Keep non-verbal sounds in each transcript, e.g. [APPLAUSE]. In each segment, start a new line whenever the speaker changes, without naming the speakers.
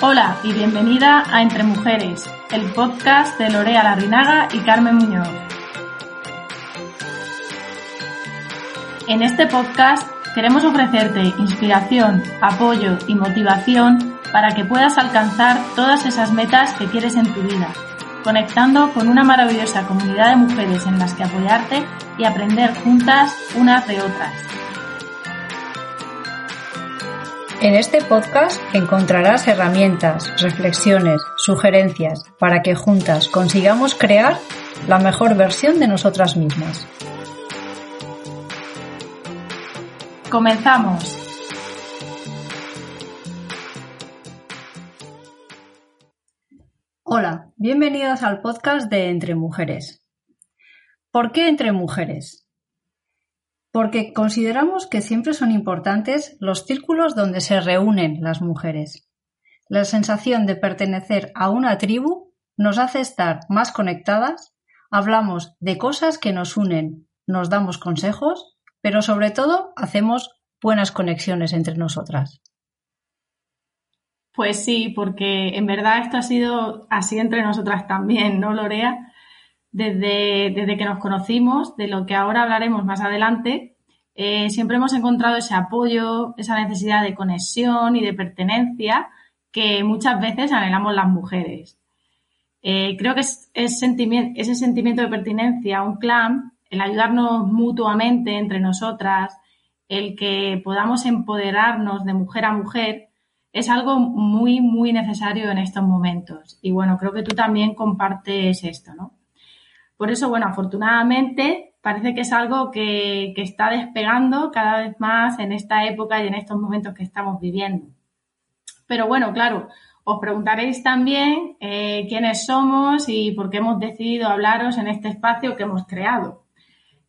Hola y bienvenida a Entre Mujeres, el podcast de Lorea Larrinaga y Carmen Muñoz. En este podcast queremos ofrecerte inspiración, apoyo y motivación para que puedas alcanzar todas esas metas que quieres en tu vida, conectando con una maravillosa comunidad de mujeres en las que apoyarte y aprender juntas unas de otras.
En este podcast encontrarás herramientas, reflexiones, sugerencias para que juntas consigamos crear la mejor versión de nosotras mismas.
Comenzamos.
Hola, bienvenidas al podcast de Entre Mujeres. ¿Por qué Entre Mujeres? Porque consideramos que siempre son importantes los círculos donde se reúnen las mujeres. La sensación de pertenecer a una tribu nos hace estar más conectadas, hablamos de cosas que nos unen, nos damos consejos, pero sobre todo hacemos buenas conexiones entre nosotras.
Pues sí, porque en verdad esto ha sido así entre nosotras también, ¿no, Lorea? Desde, que nos conocimos, de lo que ahora hablaremos más adelante, eh, siempre hemos encontrado ese apoyo, esa necesidad de conexión y de pertenencia que muchas veces anhelamos las mujeres. Eh, creo que es, ese sentimiento de pertenencia a un clan, el ayudarnos mutuamente entre nosotras, el que podamos empoderarnos de mujer a mujer, es algo muy, muy necesario en estos momentos. Y bueno, creo que tú también compartes esto, ¿no? Por eso, bueno, afortunadamente parece que es algo que, está despegando cada vez más en esta época y en estos momentos que estamos viviendo. Pero bueno, claro, os preguntaréis también eh, quiénes somos y por qué hemos decidido hablaros en este espacio que hemos creado.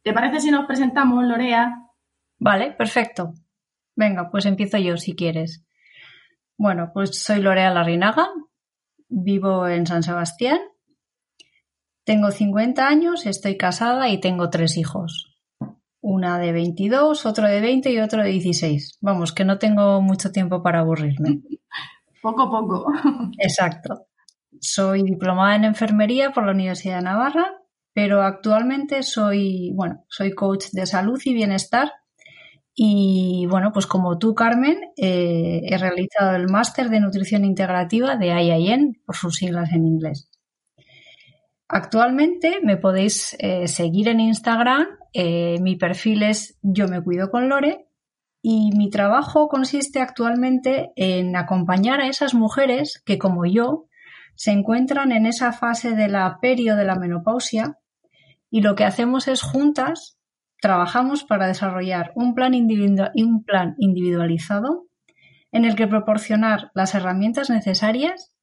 ¿Te parece si nos presentamos, Lorea?
Vale, perfecto. Venga, pues empiezo yo si quieres. Bueno, pues soy Lorea Larrinaga, vivo en San Sebastián tengo 50 años, estoy casada y tengo tres hijos. Una de 22, otro de 20 y otro de 16. Vamos, que no tengo mucho tiempo para aburrirme. [LAUGHS]
Poco a poco. [LAUGHS]
Exacto. Soy diplomada en enfermería por la Universidad de Navarra, pero actualmente soy, bueno, soy coach de salud y bienestar. Y bueno, pues como tú, Carmen, eh, he realizado el máster de nutrición integrativa de IIN, por sus siglas en inglés. Actualmente me podéis eh, seguir en Instagram. Eh, mi perfil es Yo me cuido con Lore y mi trabajo consiste actualmente en acompañar a esas mujeres que, como yo, se encuentran en esa fase de la perio de la menopausia y lo que hacemos es juntas trabajamos para desarrollar un plan, un plan individualizado en el que proporcionar las herramientas necesarias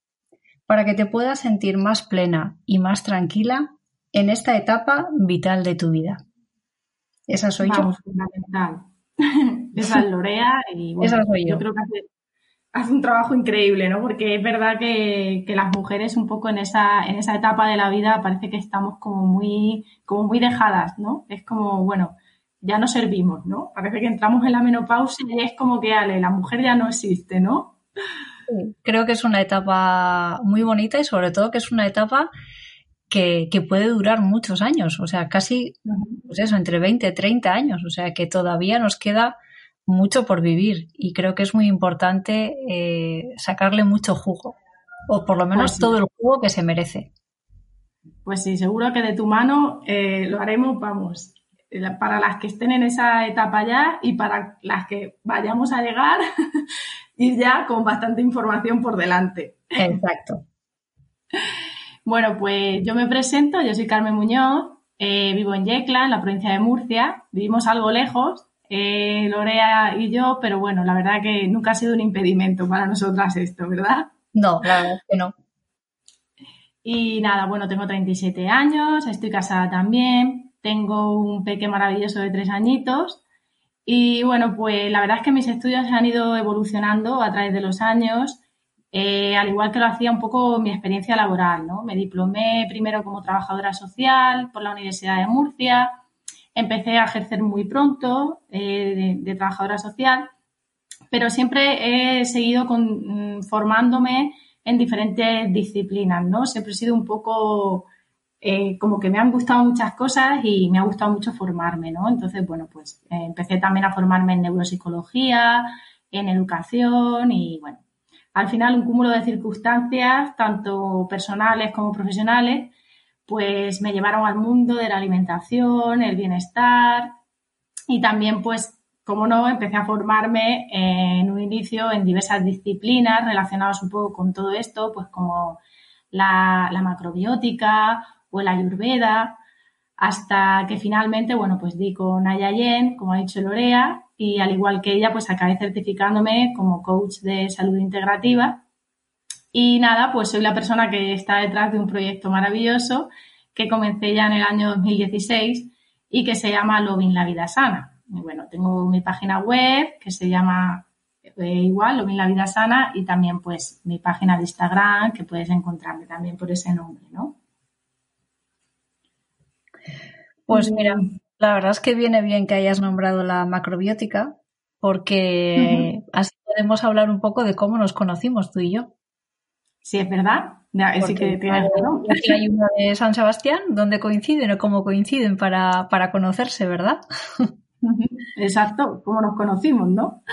para que te puedas sentir más plena y más tranquila en esta etapa vital de tu vida. Esa soy yo.
Fundamental. [LAUGHS] Esa es Lorea y [LAUGHS] yo. creo que hace, un trabajo increíble, ¿no? Porque es verdad que, las mujeres un poco en esa, en esa etapa de la vida parece que estamos como muy, como muy dejadas, ¿no? Es como, bueno, ya no servimos, ¿no? Parece que entramos en la menopausia y es como que, ale, la mujer ya no existe, ¿no?
Creo que es una etapa muy bonita y sobre todo que es una etapa que, puede durar muchos años, o sea, casi, pues eso, entre 20 y 30 años, o sea, que todavía nos queda mucho por vivir y creo que es muy importante eh, sacarle mucho jugo, o por lo menos pues todo el jugo que se merece.
Pues sí, seguro que de tu mano eh, lo haremos, vamos, para las que estén en esa etapa ya y para las que vayamos a llegar, [LAUGHS] ir ya con bastante información por delante.
Exacto.
Bueno, pues yo me presento, yo soy Carmen Muñoz, eh, vivo en Yecla, en la provincia de Murcia, vivimos algo lejos, eh, Lorea y yo, pero bueno, la verdad que nunca ha sido un impedimento para nosotras esto, ¿verdad?
No, la verdad que no.
Y nada, bueno, tengo 37 años, estoy casada también, tengo un peque maravilloso de tres añitos y bueno, pues la verdad es que mis estudios han ido evolucionando a través de los años, eh, al igual que lo hacía un poco mi experiencia laboral, ¿no? Me diplomé primero como trabajadora social por la Universidad de Murcia, empecé a ejercer muy pronto eh, de, trabajadora social, pero siempre he seguido mm, formándome en diferentes disciplinas, ¿no? Siempre he sido un poco eh, como que me han gustado muchas cosas y me ha gustado mucho formarme, ¿no? Entonces, bueno, pues eh, empecé también a formarme en neuropsicología, en educación y, bueno, al final un cúmulo de circunstancias, tanto personales como profesionales, pues me llevaron al mundo de la alimentación, el bienestar y también, pues, como no, empecé a formarme en un inicio en diversas disciplinas relacionadas un poco con todo esto, pues como la, la macrobiótica o la ayurveda, hasta que finalmente, bueno, pues di con Ayayen, como ha dicho Lorea, y al igual que ella, pues acabé certificándome como coach de salud integrativa. Y nada, pues soy la persona que está detrás de un proyecto maravilloso que comencé ya en el año 2016 y que se llama Loving la Vida Sana. Y bueno, tengo mi página web que se llama eh, igual, Loving la Vida Sana, y también pues mi página de Instagram que puedes encontrarme también por ese nombre, ¿no?
Pues mira, la verdad es que viene bien que hayas nombrado la macrobiótica, porque así podemos hablar un poco de cómo nos conocimos tú y yo.
Sí, es verdad. sí que
hay uno de San Sebastián donde coinciden o cómo coinciden para, para conocerse, ¿verdad?
Exacto, cómo nos conocimos, ¿no?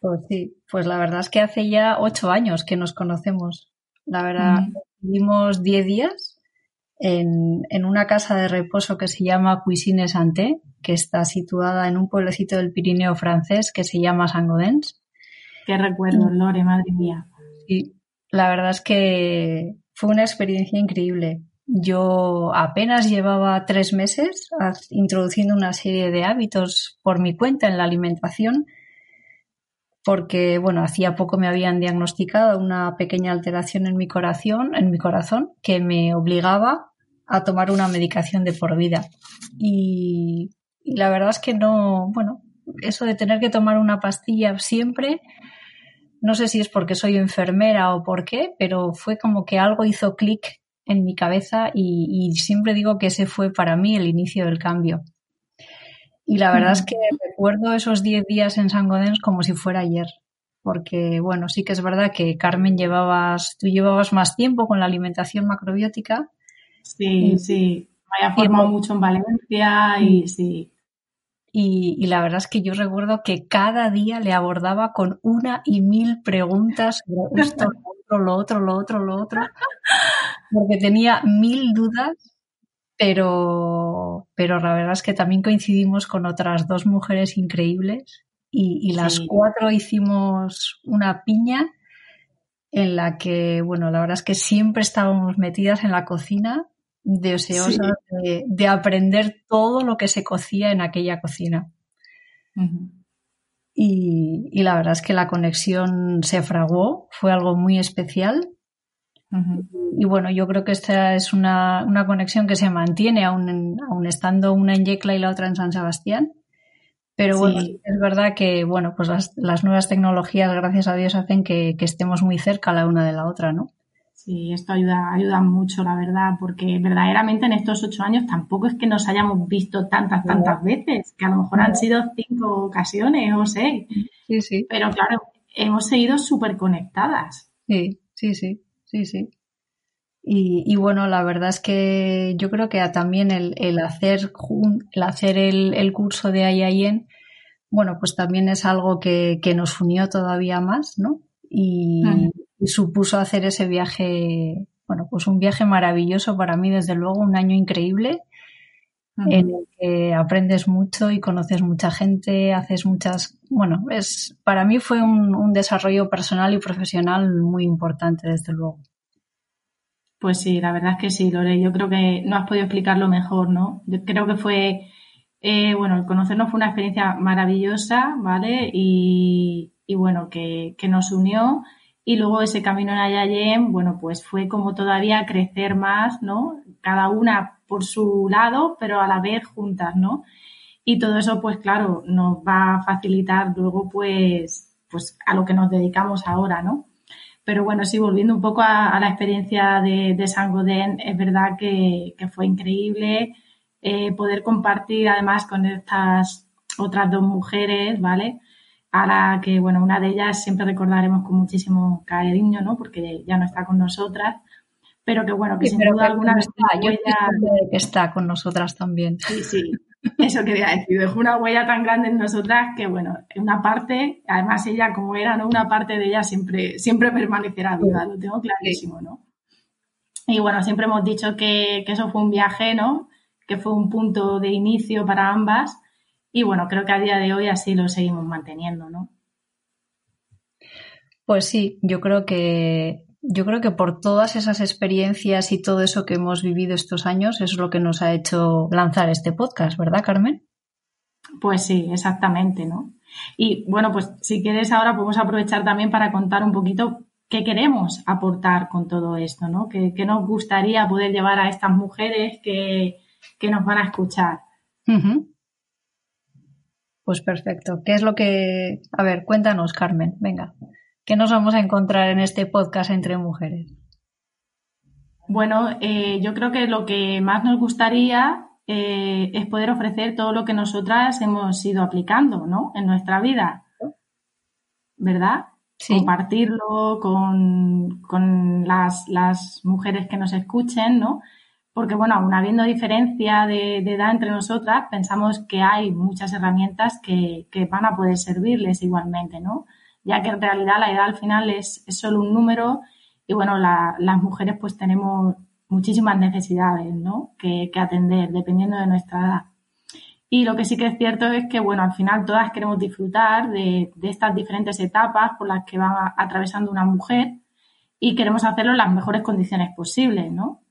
Pues sí, pues la verdad es que hace ya ocho años que nos conocemos. La verdad, vivimos diez días en, una casa de reposo que se llama Cuisine Santé, que está situada en un pueblecito del Pirineo francés que se llama Saint-Gaudens.
Qué recuerdo, Lore, madre mía.
Y la verdad es que fue una experiencia increíble. Yo apenas llevaba tres meses introduciendo una serie de hábitos por mi cuenta en la alimentación, porque bueno, hacía poco me habían diagnosticado una pequeña alteración en mi corazón, en mi corazón, que me obligaba a tomar una medicación de por vida. Y, la verdad es que no, bueno, eso de tener que tomar una pastilla siempre, no sé si es porque soy enfermera o por qué, pero fue como que algo hizo clic en mi cabeza y, siempre digo que ese fue para mí el inicio del cambio. Y la verdad es que recuerdo esos 10 días en San Godens como si fuera ayer. Porque, bueno, sí que es verdad que Carmen llevabas, tú llevabas más tiempo con la alimentación macrobiótica
Sí, sí. Me haya formado mucho en Valencia y sí.
Y, la verdad es que yo recuerdo que cada día le abordaba con una y mil preguntas sobre esto, lo otro, lo otro, lo otro, lo otro, porque tenía mil dudas, pero, pero la verdad es que también coincidimos con otras dos mujeres increíbles y, las cuatro hicimos una piña en la que, bueno, la verdad es que siempre estábamos metidas en la cocina deseosas de, aprender todo lo que se cocía en aquella cocina. y, la verdad es que la conexión se fraguó, fue algo muy especial. Y bueno, yo creo que esta es una, conexión que se mantiene aún, aún estando una en Yecla y la otra en San Sebastián. Pero bueno, es verdad que bueno, pues las, nuevas tecnologías, gracias a Dios, hacen que, estemos muy cerca la una de la otra, ¿no?
Sí, esto ayuda, ayuda mucho, la verdad, porque verdaderamente en estos ocho años tampoco es que nos hayamos visto tantas, tantas veces, que a lo mejor han sido cinco ocasiones o seis.
Sí, sí.
Pero claro, hemos seguido súper conectadas.
Sí, sí, sí, sí, sí. Y, bueno, la verdad es que yo creo que también el, hacer, el, hacer el, curso de IAIN, bueno, pues también es algo que, nos unió todavía más, ¿no? Y, supuso hacer ese viaje, bueno, pues un viaje maravilloso para mí, desde luego, un año increíble en el que aprendes mucho y conoces mucha gente, haces muchas, bueno, es, para mí fue un desarrollo personal y profesional muy importante, desde luego.
Pues sí, la verdad es que sí, Lore. Yo creo que no has podido explicarlo mejor, ¿no? Yo creo que fue, eh, bueno, el conocernos fue una experiencia maravillosa, ¿vale? Y, bueno, que, nos unió. Y luego ese camino en Ayayem, bueno, pues fue como todavía crecer más, ¿no? Cada una por su lado, pero a la vez juntas, ¿no? Y todo eso, pues claro, nos va a facilitar luego, pues, pues a lo que nos dedicamos ahora, ¿no? Pero bueno, sí, volviendo un poco a, la experiencia de, de San Godén, es verdad que, fue increíble eh, poder compartir además con estas otras dos mujeres, ¿vale? a la que, bueno, una de ellas siempre recordaremos con muchísimo cariño, ¿no? Porque ya no está con nosotras, pero que bueno, que sin duda alguna
está, yo que está con nosotras también.
Sí, sí, eso quería decir, dejó una huella tan grande en nosotras que bueno, una parte, además ella como era, ¿no? Una parte de ella siempre, siempre permanecerá viva, lo tengo clarísimo, ¿no? Y bueno, siempre hemos dicho que, que eso fue un viaje, ¿no? Que fue un punto de inicio para ambas y bueno, creo que a día de hoy así lo seguimos manteniendo, ¿no?
Pues sí, yo creo que yo creo que por todas esas experiencias y todo eso que hemos vivido estos años es lo que nos ha hecho lanzar este podcast, ¿verdad, Carmen?
Pues sí, exactamente, ¿no? Y bueno, pues si quieres ahora podemos aprovechar también para contar un poquito qué queremos aportar con todo esto, ¿no? ¿Qué, nos gustaría poder llevar a estas mujeres que, nos van a escuchar?
Pues perfecto. ¿Qué es lo que... A ver, cuéntanos, Carmen, venga. ¿Qué nos vamos a encontrar en este podcast entre mujeres?
Bueno, eh, yo creo que lo que más nos gustaría eh, es poder ofrecer todo lo que nosotras hemos ido aplicando, ¿no? En nuestra vida. ¿Verdad? Compartirlo con, las, las, mujeres que nos escuchen, ¿no? porque bueno, aún habiendo diferencia de, edad entre nosotras, pensamos que hay muchas herramientas que, van a poder servirles igualmente, ¿no? Ya que en realidad la edad al final es, solo un número y bueno, las mujeres pues tenemos muchísimas necesidades, ¿no? Que, atender dependiendo de nuestra edad. Y lo que sí que es cierto es que, bueno, al final todas queremos disfrutar de, estas diferentes etapas por las que va atravesando una mujer y queremos hacerlo en las mejores condiciones posibles, ¿no?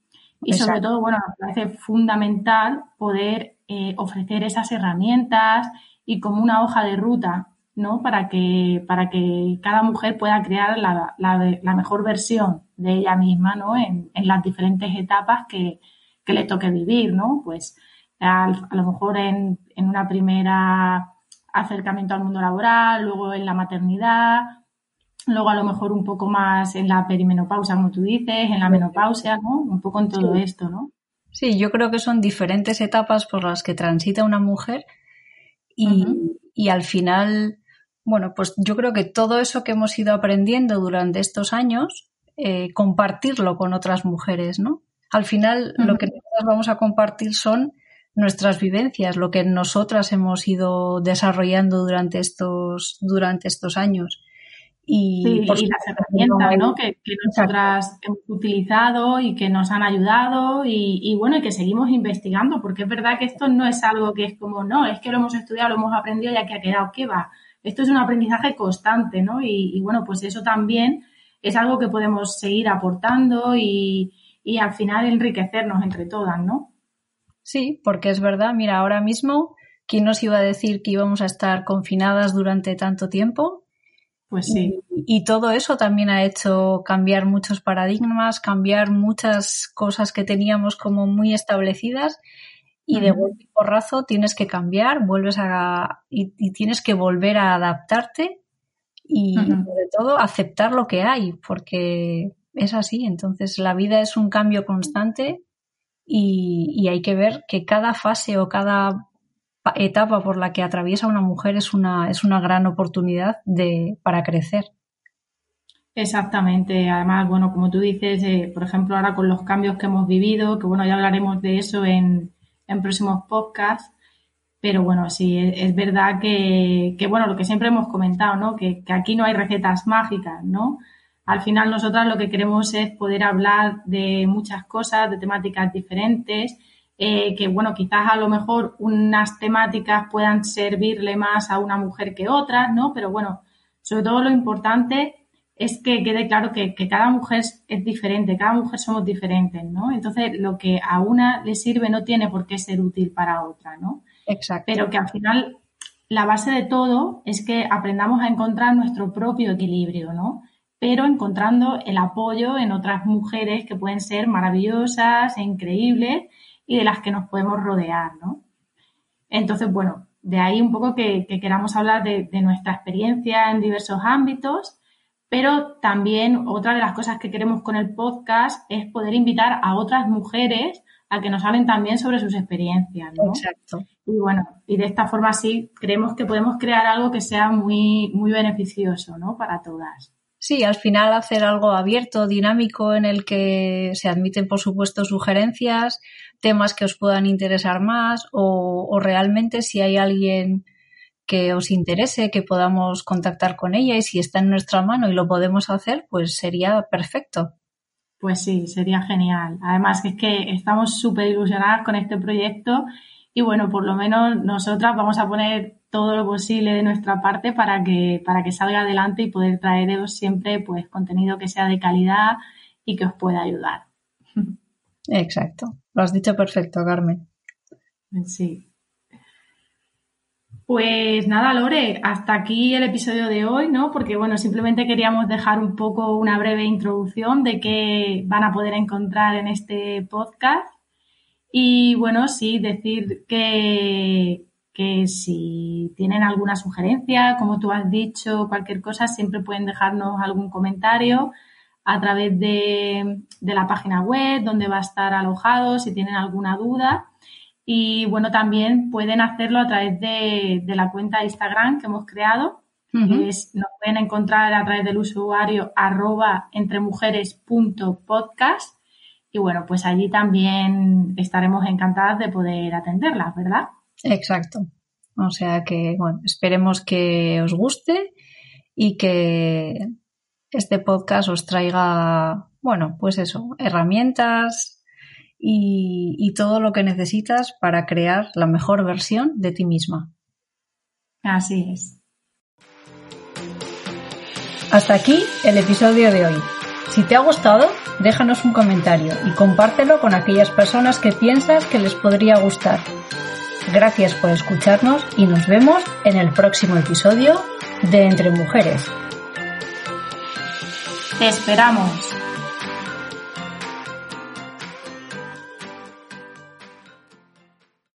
Y sobre todo, bueno, nos parece fundamental poder eh, ofrecer esas herramientas y como una hoja de ruta, ¿no? Para que, para que cada mujer pueda crear la, la, mejor versión de ella misma, ¿no? En, en las diferentes etapas que, que, le toque vivir, ¿no? Pues a, a lo mejor en, en una primera acercamiento al mundo laboral, luego en la maternidad, luego a lo mejor un poco más en la perimenopausia, como tú dices, en la menopausia, ¿no? Un poco en todo esto, ¿no?
Sí, yo creo que son diferentes etapas por las que transita una mujer y, y al final, bueno, pues yo creo que todo eso que hemos ido aprendiendo durante estos años, eh, compartirlo con otras mujeres, ¿no? Al final, lo que nosotras vamos a compartir son nuestras vivencias, lo que nosotras hemos ido desarrollando durante estos, durante estos años.
Y, las herramientas ¿no? que, nosotras hemos utilizado y que nos han ayudado y, bueno, y que seguimos investigando, porque es verdad que esto no es algo que es como, no, es que lo hemos estudiado, lo hemos aprendido y aquí ha quedado, ¿qué va? Esto es un aprendizaje constante, ¿no? Y, bueno, pues eso también es algo que podemos seguir aportando y, y al final enriquecernos entre todas, ¿no?
Sí, porque es verdad, mira, ahora mismo, ¿quién nos iba a decir que íbamos a estar confinadas durante tanto tiempo?
Pues sí.
Y, todo eso también ha hecho cambiar muchos paradigmas, cambiar muchas cosas que teníamos como muy establecidas y de golpe y porrazo tienes que cambiar, vuelves a y, tienes que volver a adaptarte y sobre todo aceptar lo que hay, porque es así. Entonces la vida es un cambio constante y, y hay que ver que cada fase o cada etapa por la que atraviesa una mujer es una, es una gran oportunidad de, para crecer.
Exactamente. Además, bueno, como tú dices, eh, por ejemplo, ahora con los cambios que hemos vivido, que bueno, ya hablaremos de eso en, en próximos podcasts, pero bueno, sí, es, verdad que, que, bueno, lo que siempre hemos comentado, ¿no? Que, que, aquí no hay recetas mágicas, ¿no? Al final nosotras lo que queremos es poder hablar de muchas cosas, de temáticas diferentes eh, que bueno, quizás a lo mejor unas temáticas puedan servirle más a una mujer que otras, ¿no? Pero bueno, sobre todo lo importante es que quede claro que, cada mujer es diferente, cada mujer somos diferentes, ¿no? Entonces, lo que a una le sirve no tiene por qué ser útil para otra, ¿no?
Exacto.
Pero que al final la base de todo es que aprendamos a encontrar nuestro propio equilibrio, ¿no? Pero encontrando el apoyo en otras mujeres que pueden ser maravillosas e increíbles y de las que nos podemos rodear, ¿no? Entonces, bueno, de ahí un poco que, queramos hablar de, nuestra experiencia en diversos ámbitos, pero también otra de las cosas que queremos con el podcast es poder invitar a otras mujeres a que nos hablen también sobre sus experiencias, ¿no?
Exacto.
Y bueno, y de esta forma sí creemos que podemos crear algo que sea muy, muy beneficioso, ¿no? Para todas.
Sí, al final hacer algo abierto, dinámico, en el que se admiten, por supuesto, sugerencias, temas que os puedan interesar más o, o realmente si hay alguien que os interese, que podamos contactar con ella y si está en nuestra mano y lo podemos hacer, pues sería perfecto.
Pues sí, sería genial. Además, es que estamos súper ilusionadas con este proyecto y bueno, por lo menos nosotras vamos a poner todo lo posible de nuestra parte para que, para que salga adelante y poder traeros siempre pues contenido que sea de calidad y que os pueda ayudar.
Exacto. Lo has dicho perfecto, Carmen.
Sí. Pues nada, Lore, hasta aquí el episodio de hoy, ¿no? Porque bueno, simplemente queríamos dejar un poco una breve introducción de qué van a poder encontrar en este podcast. Y bueno, sí, decir que, que si tienen alguna sugerencia, como tú has dicho, cualquier cosa, siempre pueden dejarnos algún comentario a través de, de la página web donde va a estar alojado, si tienen alguna duda. Y bueno, también pueden hacerlo a través de, la cuenta de Instagram que hemos creado. es, nos pueden encontrar a través del usuario arroba entremujeres.podcast. Y bueno, pues allí también estaremos encantadas de poder atenderlas, ¿verdad?
Exacto. O sea que, bueno, esperemos que os guste y que este podcast os traiga, bueno, pues eso, herramientas, y, todo lo que necesitas para crear la mejor versión de ti misma.
Así es.
Hasta aquí el episodio de hoy. Si te ha gustado, déjanos un comentario y compártelo con aquellas personas que piensas que les podría gustar. Gracias por escucharnos y nos vemos en el próximo episodio de Entre Mujeres.
Te esperamos.